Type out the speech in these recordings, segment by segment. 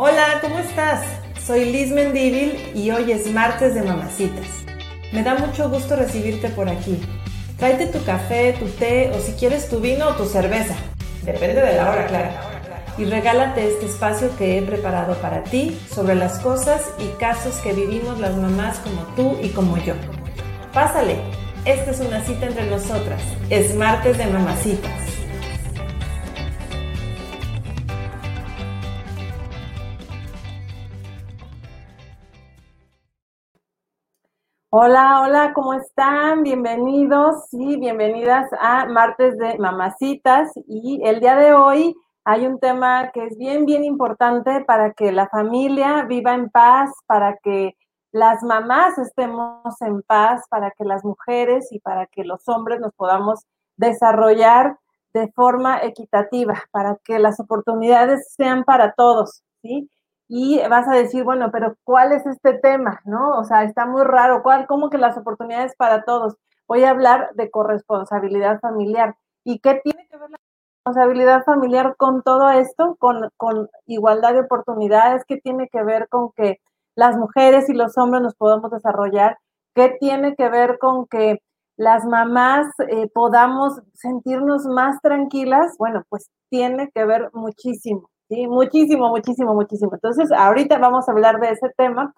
Hola, ¿cómo estás? Soy Liz Mendívil y hoy es martes de mamacitas. Me da mucho gusto recibirte por aquí. Tráete tu café, tu té o si quieres tu vino o tu cerveza. Depende de la hora, claro. Y regálate este espacio que he preparado para ti sobre las cosas y casos que vivimos las mamás como tú y como yo. Pásale, esta es una cita entre nosotras. Es martes de mamacitas. Hola, hola, ¿cómo están? Bienvenidos y bienvenidas a Martes de Mamacitas. Y el día de hoy hay un tema que es bien, bien importante para que la familia viva en paz, para que las mamás estemos en paz, para que las mujeres y para que los hombres nos podamos desarrollar de forma equitativa, para que las oportunidades sean para todos, ¿sí? Y vas a decir, bueno, pero ¿cuál es este tema? ¿No? O sea, está muy raro. ¿Cuál? ¿Cómo que las oportunidades para todos? Voy a hablar de corresponsabilidad familiar. ¿Y qué tiene que ver la responsabilidad familiar con todo esto? Con, con igualdad de oportunidades. ¿Qué tiene que ver con que las mujeres y los hombres nos podamos desarrollar? ¿Qué tiene que ver con que las mamás eh, podamos sentirnos más tranquilas? Bueno, pues tiene que ver muchísimo. ¿Sí? Muchísimo, muchísimo, muchísimo. Entonces, ahorita vamos a hablar de ese tema,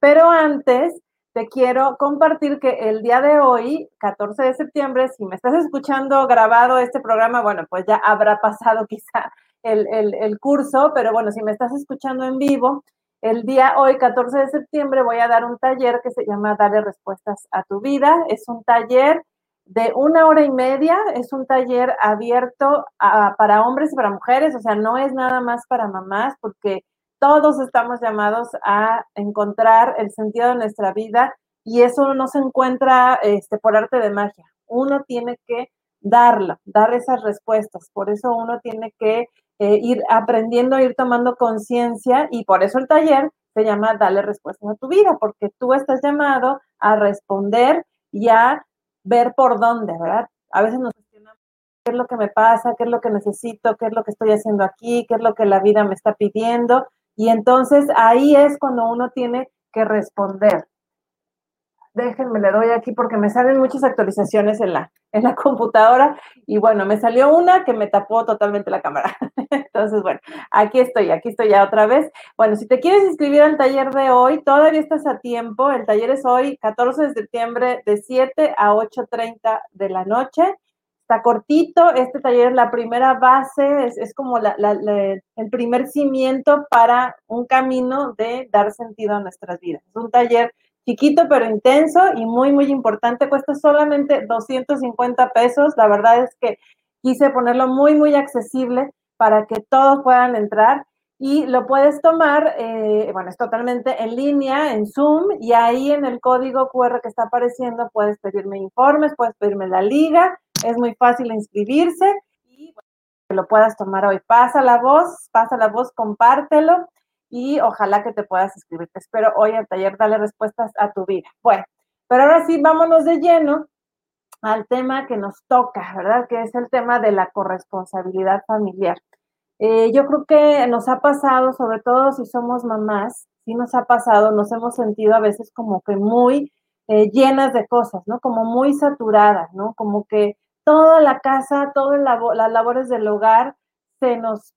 pero antes te quiero compartir que el día de hoy, 14 de septiembre, si me estás escuchando grabado este programa, bueno, pues ya habrá pasado quizá el, el curso, pero bueno, si me estás escuchando en vivo, el día hoy, 14 de septiembre, voy a dar un taller que se llama Dale Respuestas a tu Vida. Es un taller de una hora y media. Es un taller abierto para hombres y para mujeres, o sea, no es nada más para mamás, porque todos estamos llamados a encontrar el sentido de nuestra vida y eso no se encuentra este, por arte de magia. Uno tiene que darlo, dar esas respuestas. Por eso uno tiene que eh, ir aprendiendo, ir tomando conciencia y por eso el taller se llama Dale respuestas a tu vida, porque tú estás llamado a responder y a ver por dónde, ¿verdad? A veces nos cuestionamos qué es lo que me pasa, qué es lo que necesito, qué es lo que estoy haciendo aquí, qué es lo que la vida me está pidiendo. Y entonces ahí es cuando uno tiene que responder déjenme, le doy aquí porque me salen muchas actualizaciones en la, en la computadora y bueno, me salió una que me tapó totalmente la cámara. Entonces, bueno, aquí estoy, aquí estoy ya otra vez. Bueno, si te quieres inscribir al taller de hoy, todavía estás a tiempo. El taller es hoy, 14 de septiembre, de 7 a 8.30 de la noche. Está cortito, este taller es la primera base, es, es como la, la, el primer cimiento para un camino de dar sentido a nuestras vidas. Es un taller chiquito pero intenso y muy, muy importante. Cuesta solamente 250 pesos. La verdad es que quise ponerlo muy, muy accesible para que todos puedan entrar y lo puedes tomar, eh, bueno, es totalmente en línea, en Zoom, y ahí en el código QR que está apareciendo puedes pedirme informes, puedes pedirme la liga, es muy fácil inscribirse y que lo puedas tomar hoy. Pasa la voz, pasa la voz, compártelo y ojalá que te puedas inscribir. Te espero hoy al taller Dale Respuestas a tu vida. Bueno, pero ahora sí, vámonos de lleno al tema que nos toca, ¿verdad? Que es el tema de la corresponsabilidad familiar. Eh, yo creo que nos ha pasado, sobre todo si somos mamás, sí nos ha pasado, nos hemos sentido a veces como que muy eh, llenas de cosas, ¿no? Como muy saturadas, ¿no? Como que toda la casa, todas las labores del hogar se nos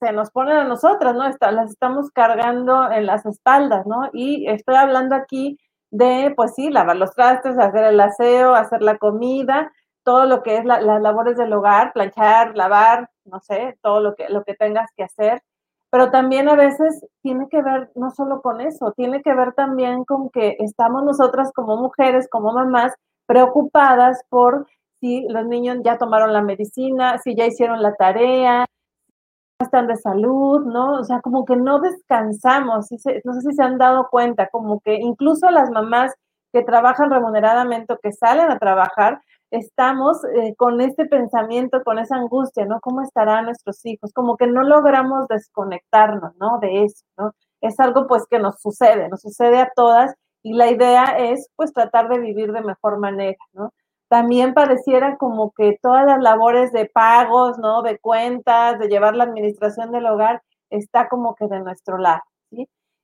se nos ponen a nosotras, ¿no? las estamos cargando en las espaldas, ¿no? Y estoy hablando aquí de, pues sí, lavar los trastes, hacer el aseo, hacer la comida, todo lo que es las labores del hogar, planchar, lavar, no sé, todo lo que, lo que tengas que hacer. Pero también a veces tiene que ver no solo con eso, tiene que ver también con que estamos nosotras como mujeres, como mamás, preocupadas por si los niños ya tomaron la medicina, si ya hicieron la tarea, están de salud, ¿no? O sea, como que no descansamos, no sé si se han dado cuenta, como que incluso las mamás que trabajan remuneradamente o que salen a trabajar, estamos eh, con este pensamiento, con esa angustia, ¿no? ¿Cómo estarán nuestros hijos? Como que no logramos desconectarnos, ¿no? De eso, ¿no? Es algo pues que nos sucede, nos sucede a todas y la idea es pues tratar de vivir de mejor manera, ¿no? También pareciera como que todas las labores de pagos, ¿no? De cuentas, de llevar la administración del hogar, está como que de nuestro lado.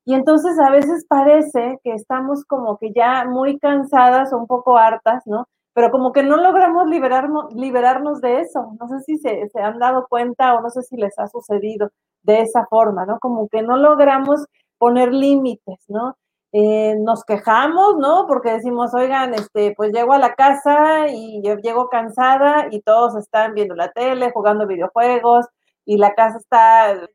Y entonces a veces parece que estamos como que ya muy cansadas o un poco hartas, ¿no? Pero como que no logramos liberarnos, liberarnos de eso. No sé si se, se han dado cuenta o no sé si les ha sucedido de esa forma, ¿no? Como que no logramos poner límites, ¿no? Eh, nos quejamos, ¿no? Porque decimos, oigan, este, pues llego a la casa y yo llego cansada y todos están viendo la tele, jugando videojuegos y la casa está,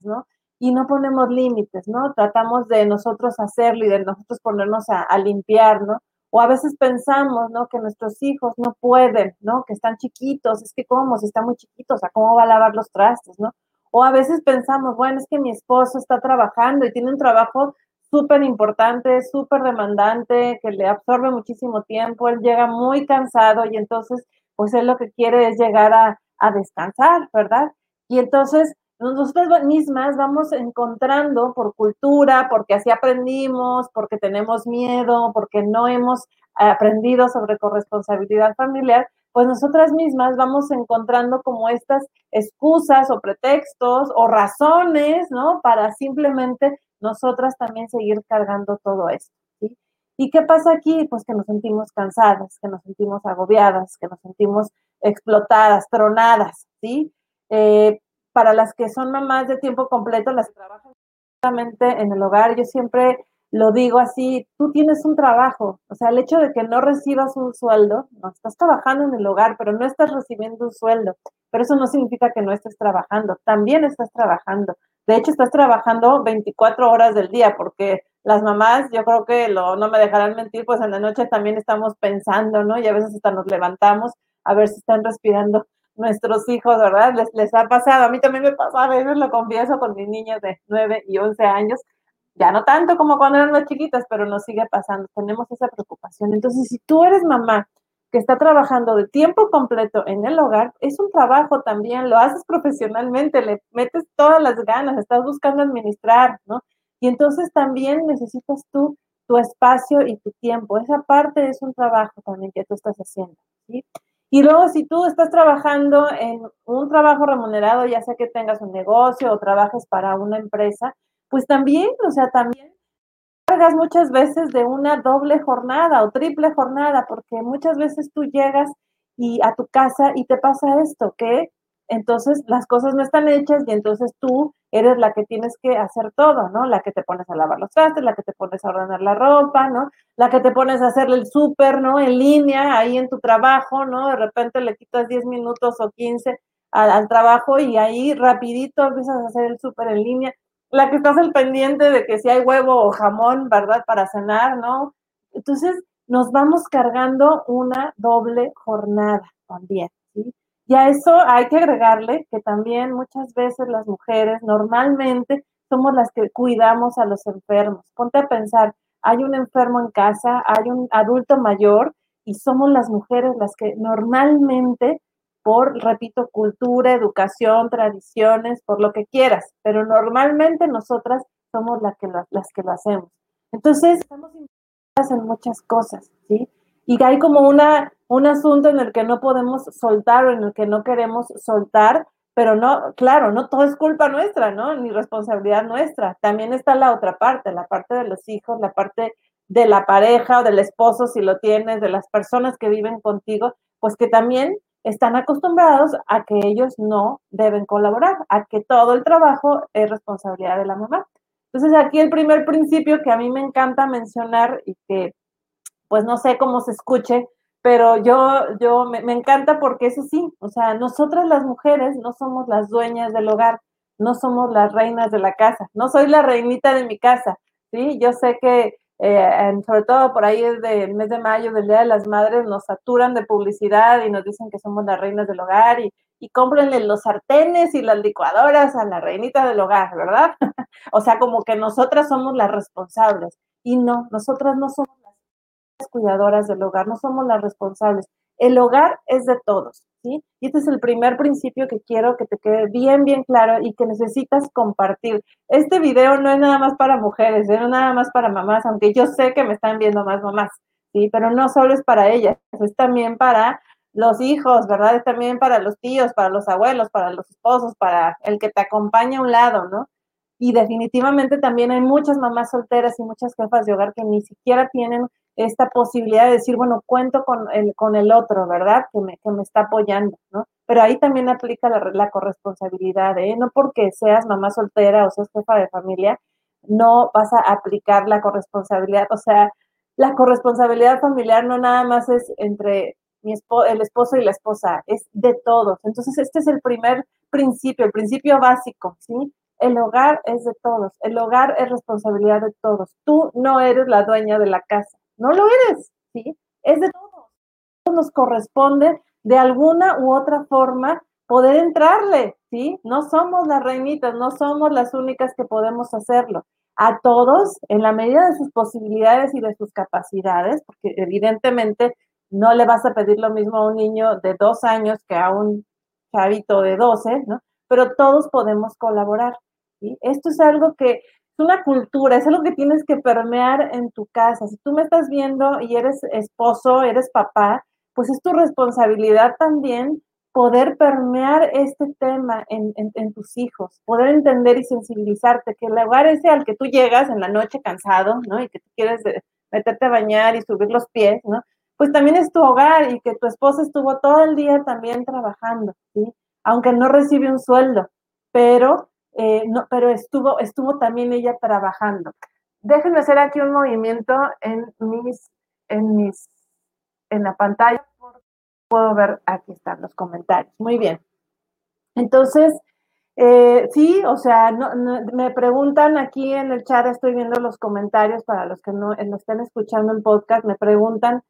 ¿no? y no ponemos límites, ¿no? Tratamos de nosotros hacerlo y de nosotros ponernos a, limpiar, ¿no? O a veces pensamos, ¿no? Que nuestros hijos no pueden, ¿no? Que están chiquitos, es que cómo, si están muy chiquitos, ¿a cómo va a lavar los trastes, ¿no? O a veces pensamos, bueno, es que mi esposo está trabajando y tiene un trabajo súper importante, súper demandante, que le absorbe muchísimo tiempo, él llega muy cansado y entonces, pues él lo que quiere es llegar a, a descansar, ¿verdad? Y entonces nosotras mismas vamos encontrando por cultura, porque así aprendimos, porque tenemos miedo, porque no hemos aprendido sobre corresponsabilidad familiar, pues nosotras mismas vamos encontrando como estas excusas o pretextos o razones, ¿no? Para simplemente nosotras también seguir cargando todo esto. ¿Y qué pasa aquí? Pues que nos sentimos cansadas, que nos sentimos agobiadas, que nos sentimos explotadas, tronadas, ¿sí? Eh, para las que son mamás de tiempo completo, las que trabajan en el hogar, yo siempre lo digo así, tú tienes un trabajo, o sea, el hecho de que no recibas un sueldo, no estás trabajando en el hogar, pero no estás recibiendo un sueldo, pero eso no significa que no estés trabajando, también estás trabajando. De hecho, estás trabajando 24 horas del día, porque las mamás, yo creo que lo, no me dejarán mentir, pues en la noche también estamos pensando, ¿no? Y a veces hasta nos levantamos a ver si están respirando nuestros hijos, ¿verdad? Les, les ha pasado, a mí también me pasa, a veces lo confieso con mis niños de 9 y 11 años, ya no tanto como cuando eran más chiquitas, pero nos sigue pasando, tenemos esa preocupación. Entonces, si tú eres mamá que está trabajando de tiempo completo en el hogar, es un trabajo también, lo haces profesionalmente, le metes todas las ganas, estás buscando administrar, ¿no? Y entonces también necesitas tú tu espacio y tu tiempo. Esa parte es un trabajo también que tú estás haciendo, ¿sí? Y luego, si tú estás trabajando en un trabajo remunerado, ya sea que tengas un negocio o trabajes para una empresa, pues también, o sea, también cargas muchas veces de una doble jornada o triple jornada, porque muchas veces tú llegas y a tu casa y te pasa esto, que entonces las cosas no están hechas y entonces tú eres la que tienes que hacer todo, ¿no? La que te pones a lavar los trastes, la que te pones a ordenar la ropa, ¿no? La que te pones a hacer el súper, ¿no? En línea, ahí en tu trabajo, ¿no? De repente le quitas 10 minutos o 15 al, al trabajo y ahí rapidito empiezas a hacer el súper en línea. La que estás al pendiente de que si hay huevo o jamón, ¿verdad? Para cenar, ¿no? Entonces nos vamos cargando una doble jornada también, ¿sí? Y a eso hay que agregarle que también muchas veces las mujeres normalmente somos las que cuidamos a los enfermos. Ponte a pensar, hay un enfermo en casa, hay un adulto mayor y somos las mujeres las que normalmente, por, repito, cultura, educación, tradiciones, por lo que quieras, pero normalmente nosotras somos las que lo, las que lo hacemos. Entonces, estamos involucradas en muchas cosas, ¿sí? Y hay como una un asunto en el que no podemos soltar o en el que no queremos soltar, pero no, claro, no todo es culpa nuestra, ¿no? Ni responsabilidad nuestra. También está la otra parte, la parte de los hijos, la parte de la pareja o del esposo, si lo tienes, de las personas que viven contigo, pues que también están acostumbrados a que ellos no deben colaborar, a que todo el trabajo es responsabilidad de la mamá. Entonces aquí el primer principio que a mí me encanta mencionar y que pues no sé cómo se escuche, pero yo, yo me, encanta porque eso sí, o sea, nosotras las mujeres no somos las dueñas del hogar, no somos las reinas de la casa, no soy la reinita de mi casa, ¿sí? Yo sé que eh, sobre todo por ahí desde el mes de mayo, del Día de las Madres, nos saturan de publicidad y nos dicen que somos las reinas del hogar y, y cómprenle los sartenes y las licuadoras a la reinita del hogar, ¿verdad? o sea, como que nosotras somos las responsables y no, nosotras no somos cuidadoras del hogar, no somos las responsables. El hogar es de todos, Y este es el primer principio que quiero que te quede bien, bien claro y que necesitas compartir. Este video no es nada más para mujeres, no es nada más para mamás, aunque yo sé que me están viendo más mamás, ¿sí? Pero no solo es para ellas, es también para los hijos, ¿verdad? Es también para los tíos, para los abuelos, para los esposos, para el que te acompaña a un lado, ¿no? Y definitivamente también hay muchas mamás solteras y muchas jefas de hogar que ni siquiera tienen esta posibilidad de decir, bueno, cuento con el, con el otro, ¿verdad? Que me, que me está apoyando, ¿no? Pero ahí también aplica la, la corresponsabilidad, ¿eh? No porque seas mamá soltera o seas jefa de familia, no vas a aplicar la corresponsabilidad. O sea, la corresponsabilidad familiar no nada más es entre mi esposo, el esposo y la esposa, es de todos. Entonces, este es el primer principio, el principio básico, ¿sí? El hogar es de todos, el hogar es responsabilidad de todos. Tú no eres la dueña de la casa, no lo eres, ¿sí? Es de todos. Nos corresponde de alguna u otra forma poder entrarle, ¿sí? No somos las reinitas, no somos las únicas que podemos hacerlo. A todos, en la medida de sus posibilidades y de sus capacidades, porque evidentemente no le vas a pedir lo mismo a un niño de dos años que a un chavito de doce, ¿no? Pero todos podemos colaborar. Esto es algo que es una cultura, es algo que tienes que permear en tu casa. Si tú me estás viendo y eres esposo, eres papá, pues es tu responsabilidad también poder permear este tema en, tus hijos, poder entender y sensibilizarte, que el hogar ese al que tú llegas en la noche cansado, ¿no? Y que tú quieres meterte a bañar y subir los pies, ¿no? pues también es tu hogar y que tu esposa estuvo todo el día también trabajando, ¿sí? Aunque no recibe un sueldo, pero, eh, no, pero estuvo, estuvo también ella trabajando. Déjenme hacer aquí un movimiento en mis, en mis, en la pantalla. Puedo ver, aquí están los comentarios. Muy bien. Entonces, eh, sí, o sea, me preguntan aquí en el chat, estoy viendo los comentarios para los que no, no estén escuchando el podcast, me preguntan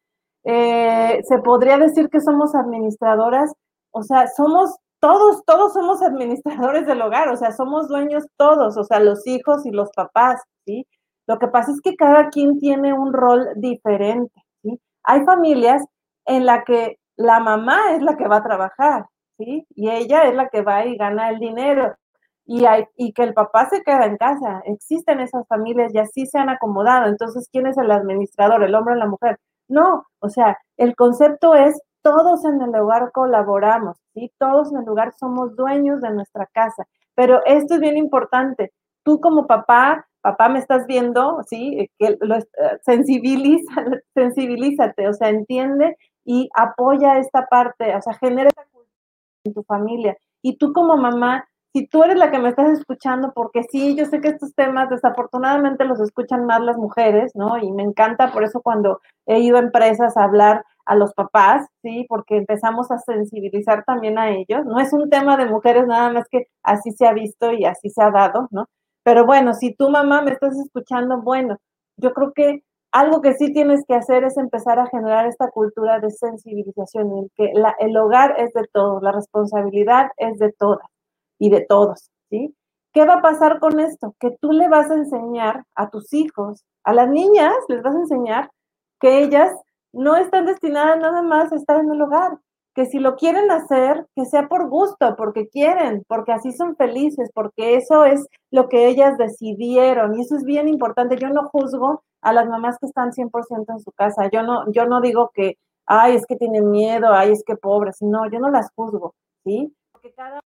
eh, se podría decir que somos administradoras, o sea, somos todos, todos somos administradores del hogar, o sea, somos dueños todos, o sea, los hijos y los papás, ¿sí? Lo que pasa es que cada quien tiene un rol diferente, ¿sí? Hay familias en la que la mamá es la que va a trabajar, ¿sí? Y ella es la que va y gana el dinero. Y, hay, y que el papá se queda en casa. Existen esas familias y así se han acomodado. Entonces, ¿quién es el administrador? ¿El hombre o la mujer? No, o sea, el concepto es todos en el hogar colaboramos, ¿sí? Todos en el hogar somos dueños de nuestra casa. Pero esto es bien importante. Tú como papá, papá me estás viendo, ¿sí? Que lo, eh, sensibiliza, sensibilízate, o sea, entiende y apoya esta parte, o sea, genera esa cultura en tu familia. Y tú como mamá, si tú eres la que me estás escuchando, porque sí, yo sé que estos temas desafortunadamente los escuchan más las mujeres, ¿no? Y me encanta por eso cuando he ido a empresas a hablar a los papás, ¿sí? Porque empezamos a sensibilizar también a ellos. No es un tema de mujeres nada más que así se ha visto y así se ha dado, ¿no? Pero bueno, si tu mamá me estás escuchando, bueno, yo creo que algo que sí tienes que hacer es empezar a generar esta cultura de sensibilización, en que el hogar es de todos, la responsabilidad es de todas y de todos, ¿sí? ¿Qué va a pasar con esto? Que tú le vas a enseñar a tus hijos, a las niñas, les vas a enseñar que ellas no están destinadas nada más a estar en el hogar, que si lo quieren hacer, que sea por gusto, porque quieren, porque así son felices, porque eso es lo que ellas decidieron y eso es bien importante. Yo no juzgo a las mamás que están 100% en su casa. Yo no yo no digo que ay, es que tienen miedo, ay, es que pobres. No, yo no las juzgo, ¿sí? Porque cada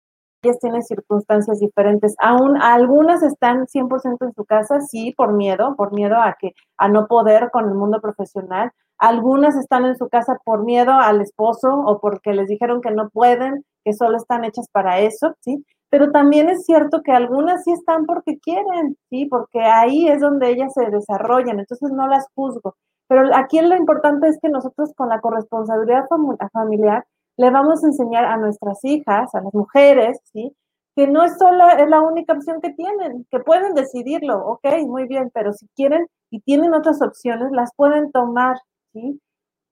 ellas tienen circunstancias diferentes. Aún algunas están 100% en su casa, sí, por miedo, por miedo a que a no poder con el mundo profesional. Algunas están en su casa por miedo al esposo o porque les dijeron que no pueden, que solo están hechas para eso, ¿sí? Pero también es cierto que algunas sí están porque quieren, ¿sí? Porque ahí es donde ellas se desarrollan, entonces no las juzgo. Pero aquí lo importante es que nosotros con la corresponsabilidad familiar le vamos a enseñar a nuestras hijas, a las mujeres, ¿sí? Que no es solo es la única opción que tienen, que pueden decidirlo, ok, muy bien, pero si quieren y tienen otras opciones, las pueden tomar, ¿sí?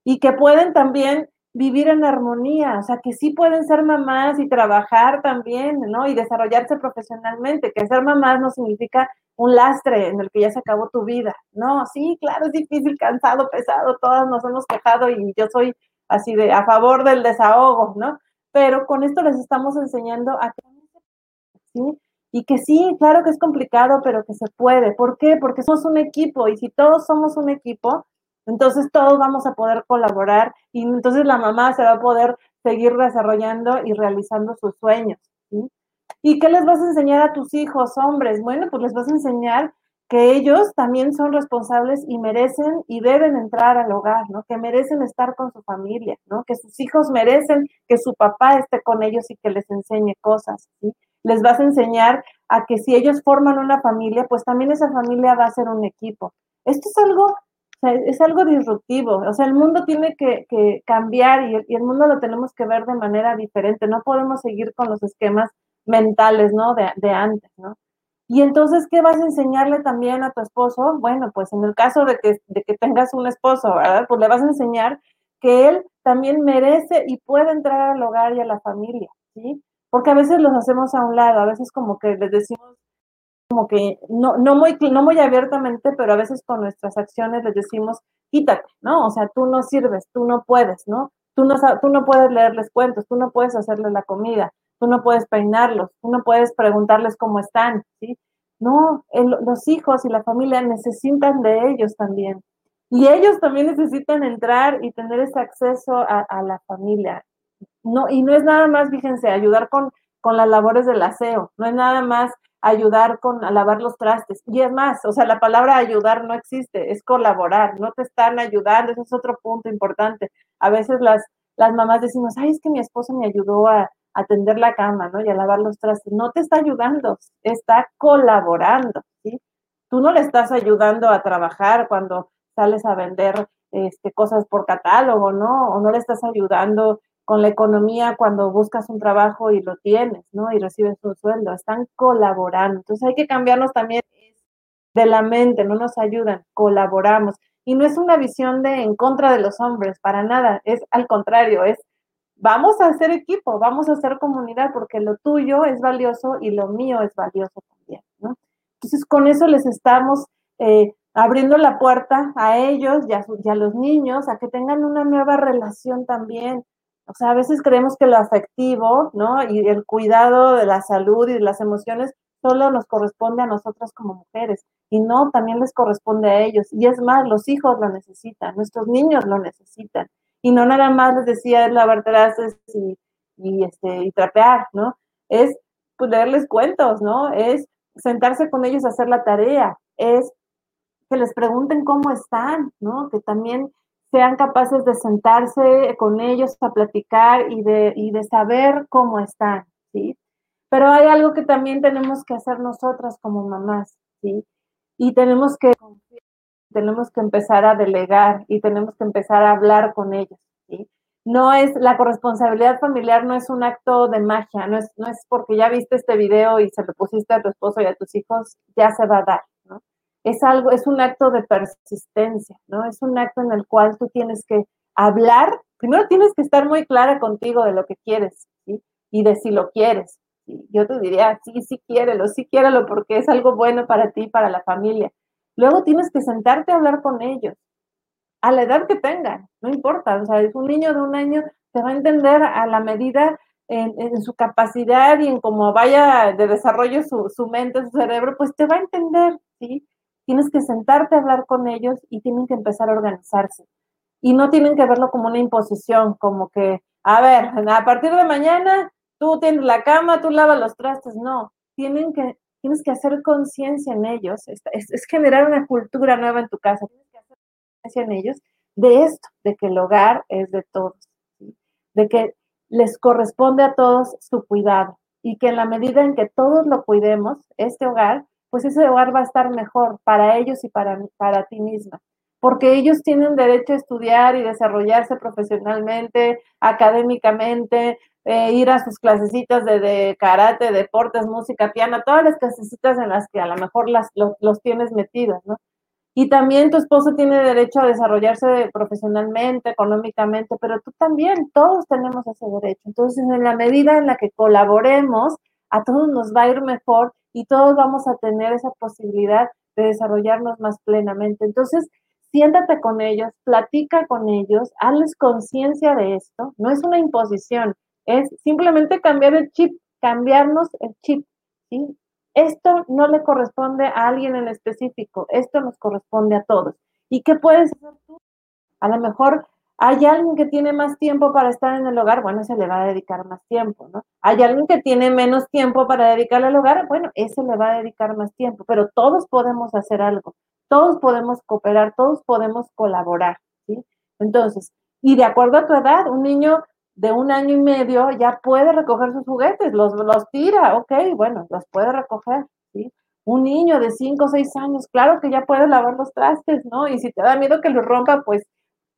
Y que pueden también vivir en armonía, o sea, que sí pueden ser mamás y trabajar también, ¿no? Y desarrollarse profesionalmente, que ser mamás no significa un lastre en el que ya se acabó tu vida. No, sí, claro, es difícil, cansado, pesado, todas nos hemos quejado y yo soy así de a favor del desahogo, ¿no? Pero con esto les estamos enseñando a que ¿sí? Y que sí, claro que es complicado, pero que se puede. ¿Por qué? Porque somos un equipo y si todos somos un equipo, Entonces todos vamos a poder colaborar y entonces la mamá se va a poder seguir desarrollando y realizando sus sueños. ¿Y qué les vas a enseñar a tus hijos, hombres? Bueno, pues les vas a enseñar que ellos también son responsables y merecen y deben entrar al hogar, ¿no? Que merecen estar con su familia, ¿no? Que sus hijos merecen que su papá esté con ellos y que les enseñe cosas, ¿sí? Les vas a enseñar a que si ellos forman una familia, pues también esa familia va a ser un equipo. Esto es algo, es algo disruptivo, o sea, el mundo tiene que, cambiar y, y, el mundo lo tenemos que ver de manera diferente, no podemos seguir con los esquemas mentales, ¿no? De, de antes, ¿no? Y entonces, ¿qué vas a enseñarle también a tu esposo? Bueno, pues en el caso de que, de que tengas un esposo, ¿verdad? Pues le vas a enseñar que él también merece y puede entrar al hogar y a la familia, ¿sí? Porque a veces los hacemos a un lado, a veces como que les decimos como que no, no, muy, no muy abiertamente, pero a veces con nuestras acciones les decimos, quítate, ¿no? O sea, tú no sirves, tú no puedes, ¿no? Tú no, tú no puedes leerles cuentos, tú no puedes hacerles la comida, tú no puedes peinarlos, tú no puedes preguntarles cómo están, ¿sí? No, los hijos y la familia necesitan de ellos también. Y ellos también necesitan entrar y tener ese acceso a, la familia. No, y no es nada más, fíjense, ayudar con, con las labores del aseo, no es nada más ayudar con a lavar los trastes. Y es más, o sea, la palabra ayudar no existe, es colaborar, no te están ayudando, ese es otro punto importante. A veces las, las mamás decimos, ay, es que mi esposo me ayudó a, atender la cama, ¿no? Y a lavar los trastes. No te está ayudando, está colaborando, ¿sí? Tú no le estás ayudando a trabajar cuando sales a vender este, cosas por catálogo, ¿no? O no le estás ayudando con la economía cuando buscas un trabajo y lo tienes, ¿no? Y recibes un sueldo. Están colaborando. Entonces hay que cambiarnos también de la mente, no nos ayudan, colaboramos. Y no es una visión de en contra de los hombres, para nada, es al contrario, es vamos a hacer equipo, vamos a hacer comunidad, porque lo tuyo es valioso y lo mío es valioso también, ¿no? Entonces, con eso les estamos eh, abriendo la puerta a ellos y a, los niños a que tengan una nueva relación también. O sea, a veces creemos que lo afectivo, ¿no? Y el cuidado de la salud y de las emociones solo nos corresponde a nosotras como mujeres. Y no, también les corresponde a ellos. Y es más, los hijos lo necesitan, nuestros niños lo necesitan y no nada más les decía lavar trastes y, y, este, y trapear, ¿no? Es pues, leerles cuentos, ¿no? Es sentarse con ellos a hacer la tarea, es que les pregunten cómo están, ¿no? Que también sean capaces de sentarse con ellos a platicar y de, y de saber cómo están, ¿sí? Pero hay algo que también tenemos que hacer nosotras como mamás, ¿sí? Y tenemos que tenemos que empezar a delegar y tenemos que empezar a hablar con ellos. ¿sí? No es, la corresponsabilidad familiar no es un acto de magia, no es, no es porque ya viste este video y se lo pusiste a tu esposo y a tus hijos, ya se va a dar, ¿no? Es algo, es un acto de persistencia, ¿no? Es un acto en el cual tú tienes que hablar, primero tienes que estar muy clara contigo de lo que quieres, ¿sí? Y de si lo quieres. Yo te diría, sí, sí quiérelo, sí quiérelo porque es algo bueno para ti para la familia Luego tienes que sentarte a hablar con ellos, a la edad que tengan, no importa, o sea, es un niño de un año te va a entender a la medida en, su capacidad y en cómo vaya de desarrollo su, su, mente, su cerebro, pues te va a entender, ¿sí? Tienes que sentarte a hablar con ellos y tienen que empezar a organizarse. Y no tienen que verlo como una imposición, como que, a ver, a partir de mañana tú tienes la cama, tú lavas los trastes, no, tienen que tienes que hacer conciencia en ellos, es, generar una cultura nueva en tu casa, tienes que hacer conciencia en ellos de esto, de que el hogar es de todos, de que les corresponde a todos su cuidado y que en la medida en que todos lo cuidemos, este hogar, pues ese hogar va a estar mejor para ellos y para, para ti misma, porque ellos tienen derecho a estudiar y desarrollarse profesionalmente, académicamente, eh, ir a sus clasecitas de, karate, deportes, música, piano, todas las clasecitas en las que a lo mejor las, los, tienes metidos, ¿no? Y también tu esposo tiene derecho a desarrollarse profesionalmente, económicamente, pero tú también, todos tenemos ese derecho. Entonces, en la medida en la que colaboremos, a todos nos va a ir mejor y todos vamos a tener esa posibilidad de desarrollarnos más plenamente. Entonces, siéntate con ellos, platica con ellos, hazles conciencia de esto. No es una imposición, es simplemente cambiar el chip, cambiarnos el chip, ¿sí? Esto no le corresponde a alguien en específico, esto nos corresponde a todos. ¿Y qué puedes hacer tú? A lo mejor hay alguien que tiene más tiempo para estar en el hogar, bueno, se le va a dedicar más tiempo, ¿no? Hay alguien que tiene menos tiempo para dedicarle al hogar, bueno, ese le va a dedicar más tiempo, pero todos podemos hacer algo, todos podemos cooperar, todos podemos colaborar, ¿sí? Entonces, y de acuerdo a tu edad, un niño de un año y medio ya puede recoger sus juguetes, los, los tira, ok, bueno, los puede recoger, ¿sí? Un niño de cinco o seis años, claro que ya puede lavar los trastes, ¿no? Y si te da miedo que los rompa, pues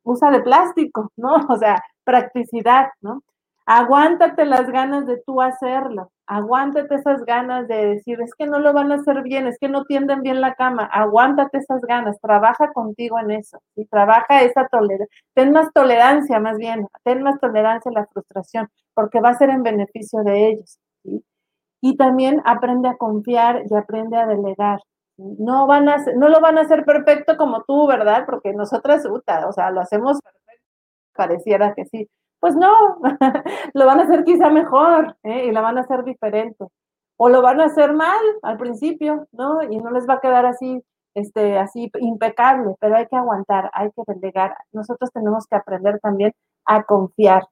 usa de plástico, ¿no? O sea, practicidad, ¿no? Aguántate las ganas de tú hacerlo, aguántate esas ganas de decir, es que no lo van a hacer bien, es que no tienden bien la cama, aguántate esas ganas, trabaja contigo en eso, y trabaja esa tolerancia, ten más tolerancia más bien, ten más tolerancia a la frustración, porque va a ser en beneficio de ellos. Y también aprende a confiar y aprende a delegar, no van a no lo van a hacer perfecto como tú, ¿verdad? Porque nosotras, o sea, lo hacemos perfecto, pareciera que sí. Pues no, lo van a hacer quizá mejor ¿eh? y la van a hacer diferente. O lo van a hacer mal al principio, ¿no? Y no les va a quedar así, este, así impecable, pero hay que aguantar, hay que delegar. Nosotros tenemos que aprender también a confiar.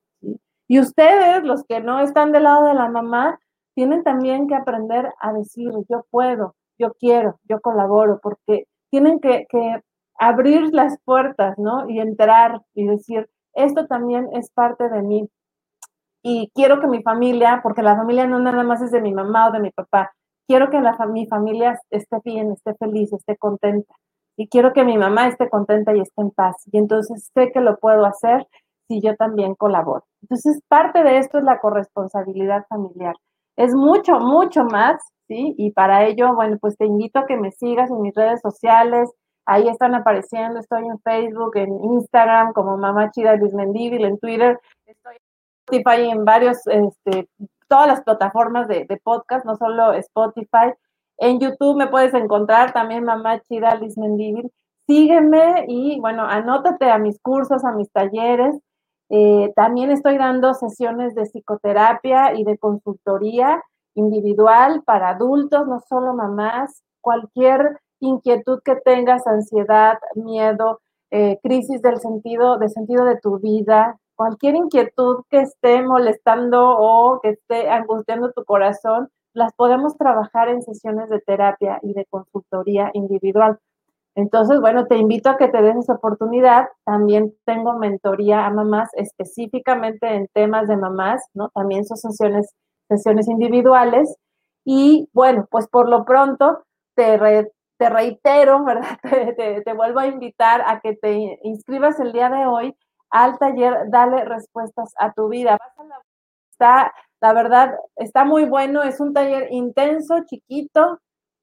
Y ustedes, los que no están del lado de la mamá, tienen también que aprender a decir, yo puedo, yo quiero, yo colaboro, porque tienen que, abrir las puertas, ¿no? Y entrar y decir, esto también es parte de mí. Y quiero que mi familia, porque la familia no nada más es de mi mamá o de mi papá, quiero que la, mi familia esté bien, esté feliz, esté contenta. Y quiero que mi mamá esté contenta y esté en paz. Y entonces sé que lo puedo hacer si yo también colaboro. Entonces, parte de esto es la corresponsabilidad familiar. Es mucho, mucho más ¿sí? Y para ello, bueno, pues te invito a que me sigas en mis redes sociales. Ahí están apareciendo, estoy en Facebook, en Instagram, como Mamá Chida Luis Mendívil, en Twitter, estoy en Spotify, en varios, este, todas las plataformas de, podcast, no solo Spotify. En YouTube me puedes encontrar también Mamá Chida Luis Mendívil. Sígueme y, bueno, anótate a mis cursos, a mis talleres. Eh, también estoy dando sesiones de psicoterapia y de consultoría individual para adultos, no solo mamás, cualquier inquietud que tengas, ansiedad, miedo, eh, crisis del sentido, de sentido de tu vida, cualquier inquietud que esté molestando o que esté angustiando tu corazón, las podemos trabajar en sesiones de terapia y de consultoría individual. Entonces, bueno, te invito a que te des esa oportunidad. También tengo mentoría a mamás específicamente en temas de mamás, ¿no? También son sesiones sesiones individuales. Y bueno, pues por lo pronto te, te reitero, ¿verdad? Te, te, vuelvo a invitar a que te inscribas el día de hoy al taller Dale Respuestas a tu vida. Está, la verdad, está muy bueno, es un taller intenso, chiquito,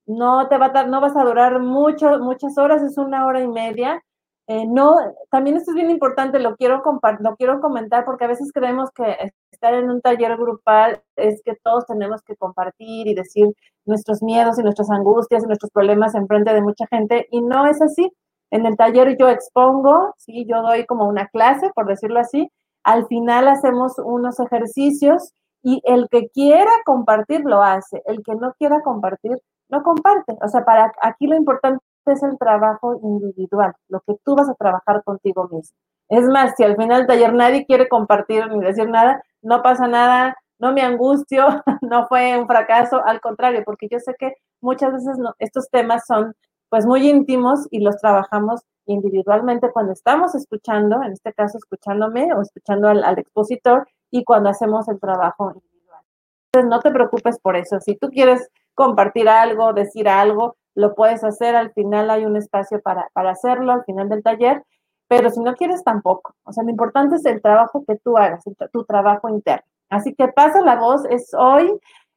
no te va a, no vas a durar mucho, muchas horas, es una hora y media. Eh, no, también esto es bien importante, lo quiero, lo quiero comentar porque a veces creemos que estar en un taller grupal es que todos tenemos que compartir y decir nuestros miedos y nuestras angustias y nuestros problemas en frente de mucha gente y no es así. En el taller yo expongo, sí, yo doy como una clase, por decirlo así. Al final hacemos unos ejercicios y el que quiera compartir lo hace, el que no quiera compartir no comparte. O sea, para aquí lo importante es el trabajo individual, lo que tú vas a trabajar contigo mismo. Es más, si al final del taller nadie quiere compartir ni decir nada, no pasa nada, no me angustio, no fue un fracaso, al contrario, porque yo sé que muchas veces estos temas son pues muy íntimos y los trabajamos individualmente cuando estamos escuchando, en este caso escuchándome o escuchando al, expositor y cuando hacemos el trabajo individual. Entonces no te preocupes por eso, si tú quieres compartir algo, decir algo, lo puedes hacer, al final hay un espacio para hacerlo, al final del taller, pero si no quieres tampoco. O sea, lo importante es el trabajo que tú hagas, tu trabajo interno. Así que pasa la voz, es hoy.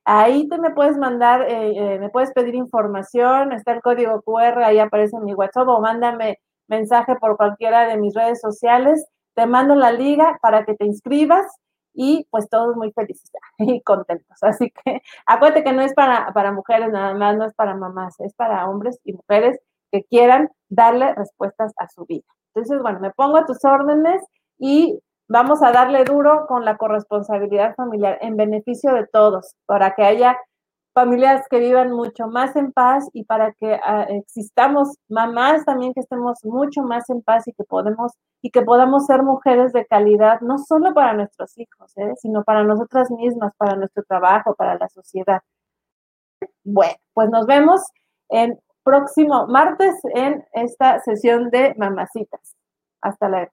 Ahí te me puedes mandar, eh, eh, me puedes pedir información, está el código QR, ahí aparece en mi WhatsApp o mándame mensaje por cualquiera de mis redes sociales. Te mando la liga para que te inscribas y pues todos muy felices y contentos. Así que acuérdate que no es para, para mujeres nada más, no es para mamás, es para hombres y mujeres que quieran darle respuestas a su vida. Entonces, bueno, me pongo a tus órdenes y vamos a darle duro con la corresponsabilidad familiar en beneficio de todos, para que haya familias que vivan mucho más en paz y para que ah, existamos mamás también que estemos mucho más en paz y que podemos y que podamos ser mujeres de calidad no solo para nuestros hijos, ¿eh? sino para nosotras mismas, para nuestro trabajo, para la sociedad. Bueno, pues nos vemos en próximo martes en esta sesión de mamacitas. Hasta luego.